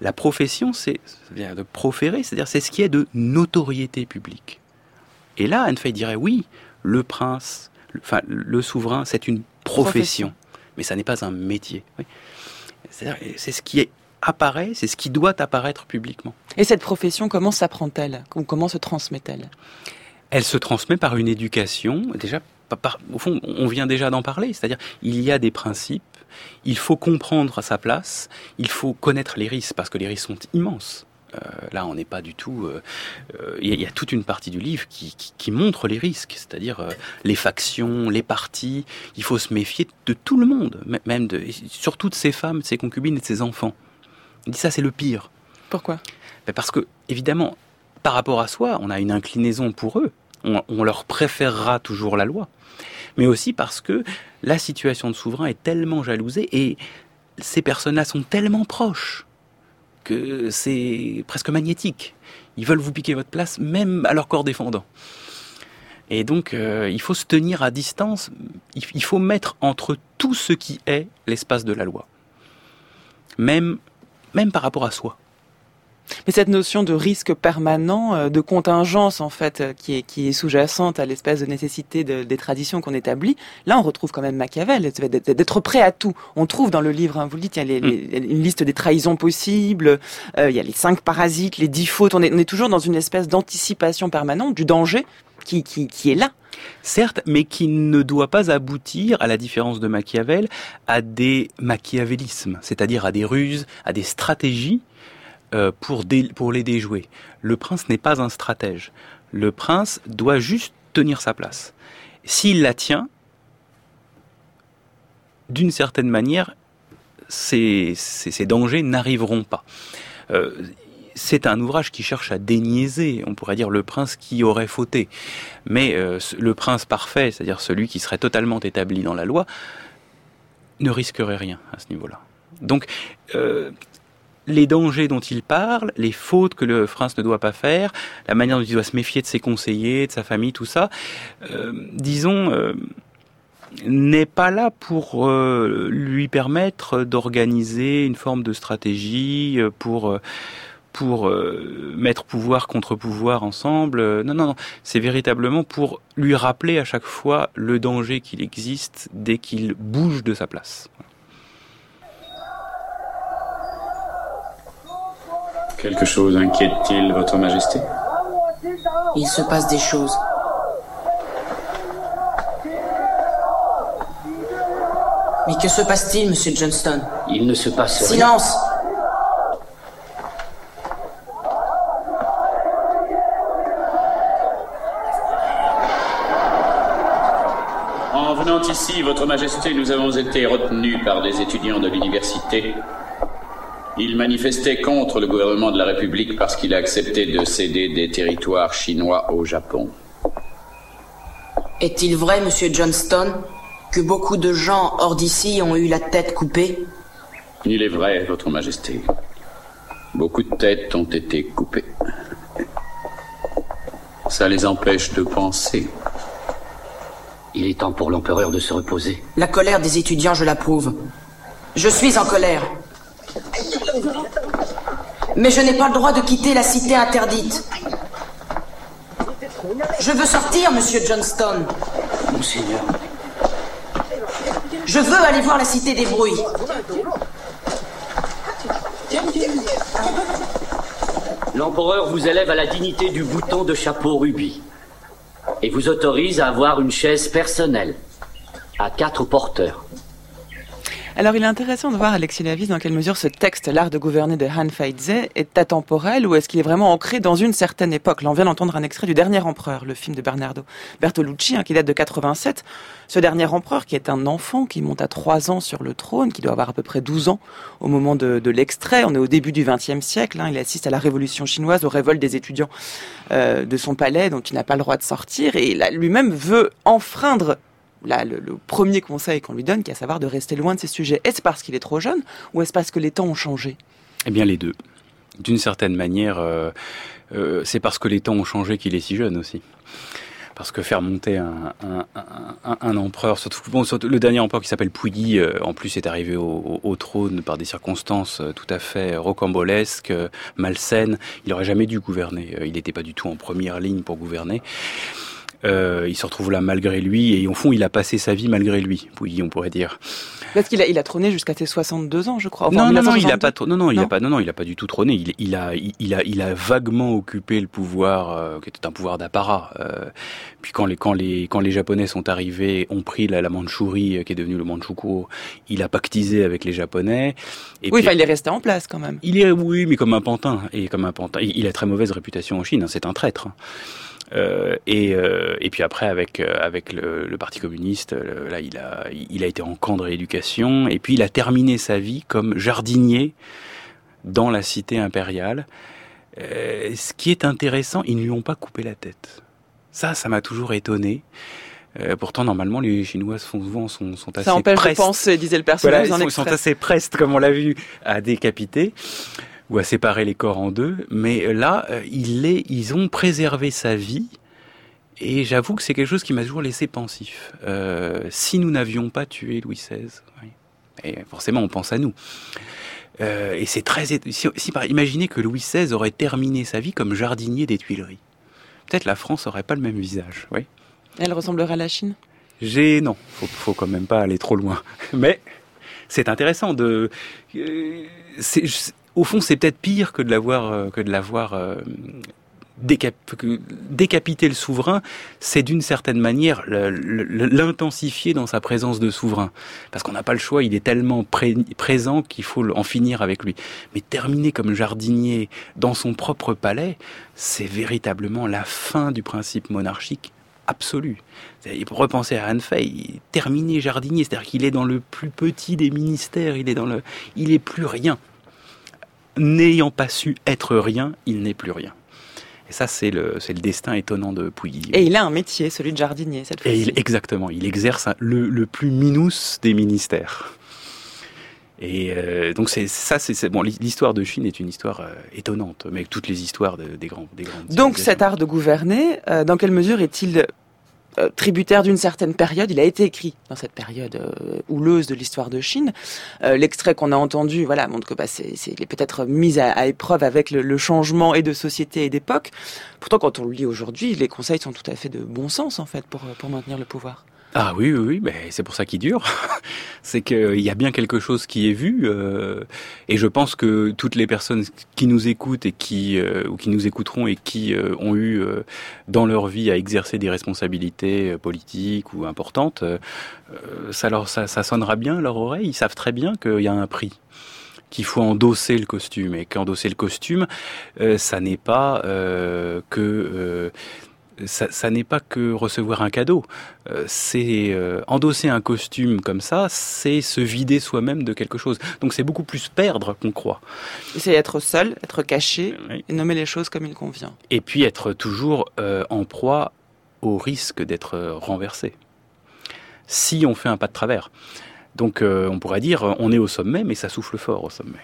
La profession, c'est de proférer, c'est-à-dire c'est ce qui est de notoriété publique. Et là, Anne Fay dirait, oui, le prince, le, enfin, le souverain, c'est une profession, profession, mais ça n'est pas un métier. Oui. C'est ce qui est apparaît, c'est ce qui doit apparaître publiquement. Et cette profession, comment s'apprend-elle? Comment se transmet-elle? Elle se transmet par une éducation, déjà, par, au fond, on vient déjà d'en parler, c'est-à-dire il y a des principes, il faut comprendre sa place, il faut connaître les risques, parce que les risques sont immenses. Euh, là, on n'est pas du tout. Il euh, euh, y, y, a toute une partie du livre qui, qui, qui montre les risques, c'est-à-dire euh, les factions, les partis. Il faut se méfier de tout le monde, même de, surtout de ses femmes, de ses concubines et de ses enfants. Il dit ça, c'est le pire. Pourquoi? Ben Parce que, évidemment, par rapport à soi, on a une inclinaison pour eux. On, leur préférera toujours la loi. Mais aussi parce que la situation de souverain est tellement jalousée et ces personnes-là sont tellement proches que c'est presque magnétique. Ils veulent vous piquer votre place, même à leur corps défendant. Et donc, euh, il faut se tenir à distance. Il, faut mettre entre tout ce qui est l'espace de la loi. Même par rapport à soi. Mais cette notion de risque permanent, euh, de contingence en fait, euh, qui est, qui est sous-jacente à l'espèce de nécessité de, des traditions qu'on établit, là on retrouve quand même Machiavel, d'être prêt à tout. On trouve dans le livre, hein, vous le dites, il y a les, mm. les, une liste des trahisons possibles, euh, il y a les cinq parasites, les dix fautes, on est, on est toujours dans une espèce d'anticipation permanente du danger qui, qui, qui est là. Certes, mais qui ne doit pas aboutir, à la différence de Machiavel, à des machiavélismes, c'est-à-dire à des ruses, à des stratégies euh, pour, les déjouer. Le prince n'est pas un stratège. Le prince doit juste tenir sa place. S'il la tient, d'une certaine manière, ces, ces, dangers n'arriveront pas. Euh, c'est un ouvrage qui cherche à déniaiser, on pourrait dire, le prince qui aurait fauté. Mais euh, le prince parfait, c'est-à-dire celui qui serait totalement établi dans la loi, ne risquerait rien à ce niveau-là. Donc, euh, les dangers dont il parle, les fautes que le prince ne doit pas faire, la manière dont il doit se méfier de ses conseillers, de sa famille, tout ça, euh, disons, euh, n'est pas là pour euh, lui permettre d'organiser une forme de stratégie pour pour mettre pouvoir contre pouvoir ensemble. Non, non, non. C'est véritablement pour lui rappeler à chaque fois le danger qu'il existe dès qu'il bouge de sa place. Quelque chose inquiète-t-il, Votre Majesté? Il se passe des choses. Mais que se passe-t-il, Monsieur Johnston? Il ne se passe rien. Silence En venant ici, Votre Majesté, nous avons été retenus par des étudiants de l'université il manifestait contre le gouvernement de la République parce qu'il a accepté de céder des territoires chinois au Japon. Est-il vrai, monsieur Johnston, que beaucoup de gens hors d'ici ont eu la tête coupée? Il est vrai, Votre Majesté. Beaucoup de têtes ont été coupées. Ça les empêche de penser. Il est temps pour l'empereur de se reposer. La colère des étudiants, je l'approuve. Je suis en colère. Mais je n'ai pas le droit de quitter la cité interdite. Je veux sortir, monsieur Johnston. Monseigneur. Je veux aller voir la cité des bruits. L'empereur vous élève à la dignité du bouton de chapeau rubis et vous autorise à avoir une chaise personnelle à quatre porteurs. Alors il est intéressant de voir, Alexis Lavis, dans quelle mesure ce texte, L'art de gouverner de Han Feizhe, est atemporel ou est-ce qu'il est vraiment ancré dans une certaine époque? Là on vient d'entendre un extrait du Dernier Empereur, le film de Bernardo Bertolucci, hein, qui date de 87. Ce dernier empereur, qui est un enfant, qui monte à 3 ans sur le trône, qui doit avoir à peu près 12 ans au moment de, l'extrait, on est au début du XXe siècle, hein, il assiste à la révolution chinoise, aux révoltes des étudiants euh, de son palais, dont il n'a pas le droit de sortir, et lui-même veut enfreindre là, le, premier conseil qu'on lui donne, qui est à savoir de rester loin de ces sujets. Est-ce parce qu'il est trop jeune ou est-ce parce que les temps ont changé? Eh bien, les deux. D'une certaine manière, euh, euh, c'est parce que les temps ont changé qu'il est si jeune aussi. Parce que faire monter un, empereur, surtout, le dernier empereur qui s'appelle Puyi, euh, en plus est arrivé au, trône par des circonstances tout à fait rocambolesques, malsaines. Il n'aurait jamais dû gouverner. il n'était pas du tout en première ligne pour gouverner. Euh, il se retrouve là malgré lui et au fond il a passé sa vie malgré lui, oui, on pourrait dire. Parce qu'il a, il a trôné jusqu'à ses 62 ans, je crois. non, non, non, il a pas, non, non, il a pas, non, non, il a pas du tout trôné. Il, il a, il, a, il a vaguement occupé le pouvoir, euh, qui était un pouvoir d'apparat. Euh, puis quand les, quand les, quand les Japonais sont arrivés, ont pris la, la Mandchourie, qui est devenue le Manchukuo, il a pactisé avec les Japonais. Et oui, enfin, il est resté en place quand même. Il est, oui, mais comme un pantin et comme un pantin. Il, a très mauvaise réputation en Chine. Hein, c'est un traître. Euh, et, euh, et puis après, avec, euh, avec le, le Parti communiste, là, il a, il a été en camp de rééducation. Et puis, il a terminé sa vie comme jardinier dans la cité impériale. Euh, ce qui est intéressant, ils ne lui ont pas coupé la tête. Ça, ça m'a toujours étonné. Euh, pourtant, normalement, les Chinois sont souvent sont, sont assez Ça empêche de penser, disait le personnage. Voilà, ils sont, sont, assez prestes, comme on l'a vu, à décapiter ou à séparer les corps en deux, mais là, euh, ils, ont préservé sa vie. Et j'avoue que c'est quelque chose qui m'a toujours laissé pensif. Euh, si nous n'avions pas tué Louis XVI, et forcément on pense à nous. Euh, et c'est très si, si, imaginez que Louis XVI aurait terminé sa vie comme jardinier des Tuileries. Peut-être la France aurait pas le même visage. Oui. Elle ressemblerait à la Chine? J'ai non, faut, faut quand même pas aller trop loin. <laughs> Mais c'est intéressant de. Euh, au fond, c'est peut-être pire que de l'avoir euh, que de l'avoir euh, décapiter le souverain, c'est d'une certaine manière l'intensifier dans sa présence de souverain. Parce qu'on n'a pas le choix, il est tellement présent qu'il faut en finir avec lui. Mais terminer comme jardinier dans son propre palais, c'est véritablement la fin du principe monarchique absolu. Pour repenser à Anne terminer jardinier, c'est-à-dire qu'il est dans le plus petit des ministères, il est dans le, il est plus rien. N'ayant pas su être rien, il n'est plus rien. Et ça, c'est le, c'est le destin étonnant de Pouilly. Et il a un métier, celui de jardinier, cette fois-ci. exactement, il exerce le, le, plus minus des ministères. Et euh, donc c'est ça, c'est bon. L'histoire de Chine est une histoire euh, étonnante, mais toutes les histoires des grands, des grandes. Donc cet art de gouverner, euh, dans quelle mesure est-il euh, tributaire d'une certaine période. Il a été écrit dans cette période euh, houleuse de l'histoire de Chine. Euh, l'extrait qu'on a entendu, voilà, montre que bah, c'est, il est peut-être mis à, épreuve avec le, le, changement et de société et d'époque. Pourtant, quand on le lit aujourd'hui, les conseils sont tout à fait de bon sens en fait pour pour maintenir le pouvoir. Ah oui, oui, oui, mais c'est pour ça qu'il dure. <laughs> c'est qu'il y a bien quelque chose qui est vu, euh, et je pense que toutes les personnes qui nous écoutent et qui euh, ou qui nous écouteront et qui euh, ont eu dans leur vie à exercer des responsabilités politiques ou importantes, ça leur ça, ça sonnera bien leur oreille. Ils savent très bien qu'il y a un prix qu'il faut endosser le costume et qu'endosser le costume, ça n'est pas que ça, n'est pas que recevoir un cadeau. Euh, c'est euh, endosser un costume comme ça, c'est se vider soi-même de quelque chose. Donc c'est beaucoup plus perdre qu'on croit. C'est être seul, être caché, et nommer les choses comme il convient. Et puis être toujours euh, en proie au risque d'être renversé. Si on fait un pas de travers. Donc on pourrait dire on est au sommet, mais ça souffle fort au sommet.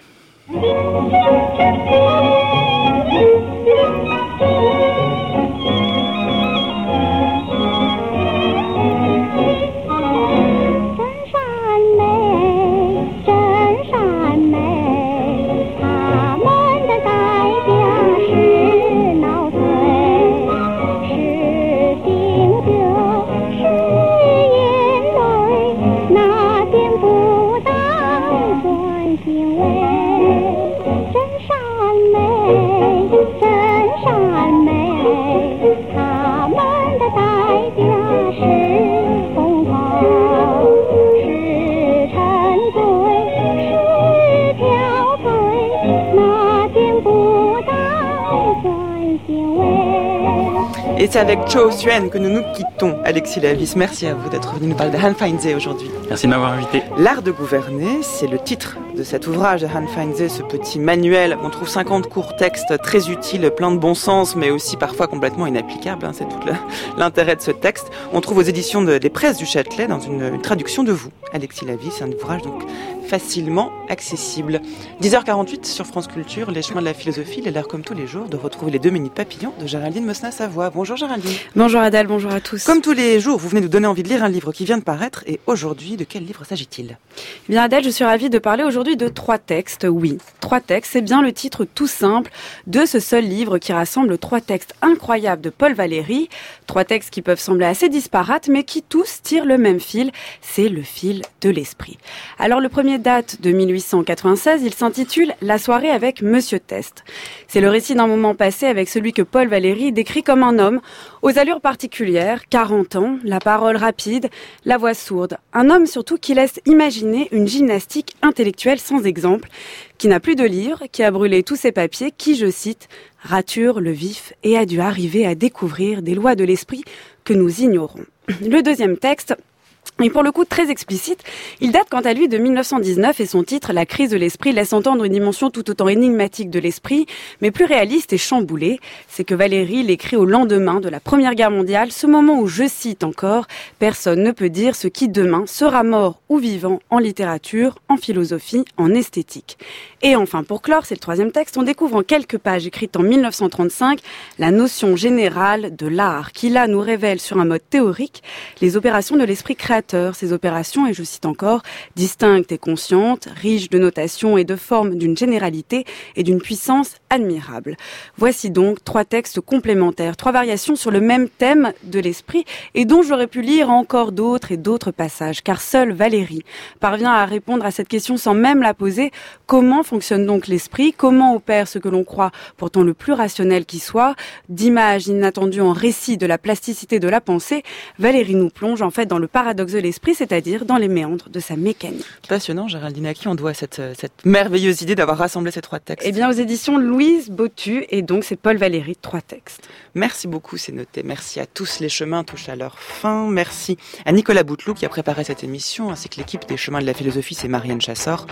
Et c'est avec Cho Suen que nous nous quittons. Alexis Lavis, merci à vous d'être venu nous parler de Han Feinze aujourd'hui. Merci de m'avoir invité. L'art de gouverner, c'est le titre de cet ouvrage de Han Feinze, ce petit manuel. On trouve 50 courts textes très utiles, plein de bon sens, mais aussi parfois complètement inapplicables. Hein. c'est tout <laughs> l'intérêt de ce texte. On trouve aux éditions des presses du Châtelet dans une, une traduction de vous, Alexis Lavis. C'est un ouvrage donc facilement accessible. 10h48 sur France Culture, les chemins de la philosophie, il est l'heure comme tous les jours de retrouver les deux minutes papillons de Géraldine Mosna-Savoie. Bonjour Géraldine. Bonjour Adèle, bonjour à tous. Comme tous les jours, vous venez nous donner envie de lire un livre qui vient de paraître et aujourd'hui, de quel livre s'agit-il? Eh Bien Adèle, je suis ravie de parler aujourd'hui de trois textes, oui. Trois textes, c'est bien le titre tout simple de ce seul livre qui rassemble trois textes incroyables de Paul Valéry, trois textes qui peuvent sembler assez disparates mais qui tous tirent le même fil, c'est le fil de l'esprit. Alors le premier date de 1896, il s'intitule La soirée avec Monsieur Test. C'est le récit d'un moment passé avec celui que Paul Valéry décrit comme un homme aux allures particulières, 40 ans, la parole rapide, la voix sourde. Un homme surtout qui laisse imaginer une gymnastique intellectuelle sans exemple, qui n'a plus de livres, qui a brûlé tous ses papiers, qui, je cite, rature le vif et a dû arriver à découvrir des lois de l'esprit que nous ignorons. Le deuxième texte, et pour le coup très explicite, il date quant à lui de 1919 et son titre La crise de l'esprit laisse entendre une dimension tout autant énigmatique de l'esprit, mais plus réaliste et chamboulée. C'est que Valérie l'écrit au lendemain de la Première Guerre mondiale, ce moment où, je cite encore, personne ne peut dire ce qui demain sera mort ou vivant en littérature, en philosophie, en esthétique. Et enfin, pour clore, c'est le troisième texte, on découvre en quelques pages écrites en 1935 la notion générale de l'art qui là nous révèle sur un mode théorique les opérations de l'esprit créateur Ces opérations, et je cite encore, distinctes et conscientes, riches de notations et de formes d'une généralité et d'une puissance admirable. Voici donc trois textes complémentaires, trois variations sur le même thème de l'esprit et dont j'aurais pu lire encore d'autres et d'autres passages, car seule Valérie parvient à répondre à cette question sans même la poser. Comment fonctionne donc l'esprit? Comment opère ce que l'on croit pourtant le plus rationnel qui soit? D'images inattendues en récit de la plasticité de la pensée, Valérie nous plonge en fait dans le paradoxe de l'esprit, c'est-à-dire dans les méandres de sa mécanique. Passionnant, Géraldine, à qui on doit cette, cette merveilleuse idée d'avoir rassemblé ces trois textes Eh bien, aux éditions Louise Botu, et donc c'est Paul Valéry, trois textes. Merci beaucoup, c'est noté. Merci à tous. Les chemins touchent à leur fin. Merci à Nicolas Bouteloup qui a préparé cette émission, ainsi que l'équipe des chemins de la philosophie, c'est Marianne Chassor,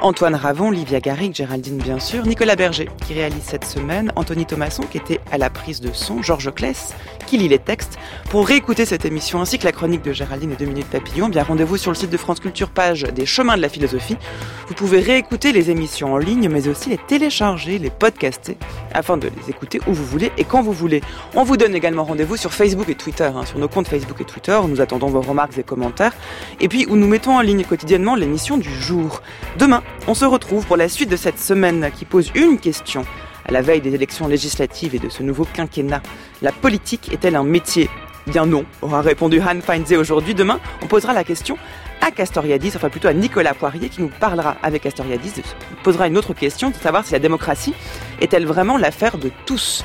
Antoine Ravon, Livia Garrigue, Géraldine bien sûr, Nicolas Berger qui réalise cette semaine, Anthony Thomasson qui était à la prise de son, Georges Kless qui lit les textes. Pour réécouter cette émission ainsi que la chronique de Géraldine et 2 minutes papillon, bien rendez-vous sur le site de France Culture, page des chemins de la philosophie. Vous pouvez réécouter les émissions en ligne, mais aussi les télécharger, les podcaster, afin de les écouter où vous voulez et quand vous voulez. On vous donne également rendez-vous sur Facebook et Twitter, hein, sur nos comptes Facebook et Twitter. Nous attendons vos remarques et commentaires. Et puis où nous mettons en ligne quotidiennement l'émission du jour. Demain, on se retrouve pour la suite de cette semaine qui pose une question. À la veille des élections législatives et de ce nouveau quinquennat, la politique est-elle un métier? Bien non, aura répondu Han Feinze aujourd'hui. Demain, on posera la question à Castoriadis, enfin plutôt à Nicolas Poirier, qui nous parlera avec Castoriadis, posera une autre question, de savoir si la démocratie est-elle vraiment l'affaire de tous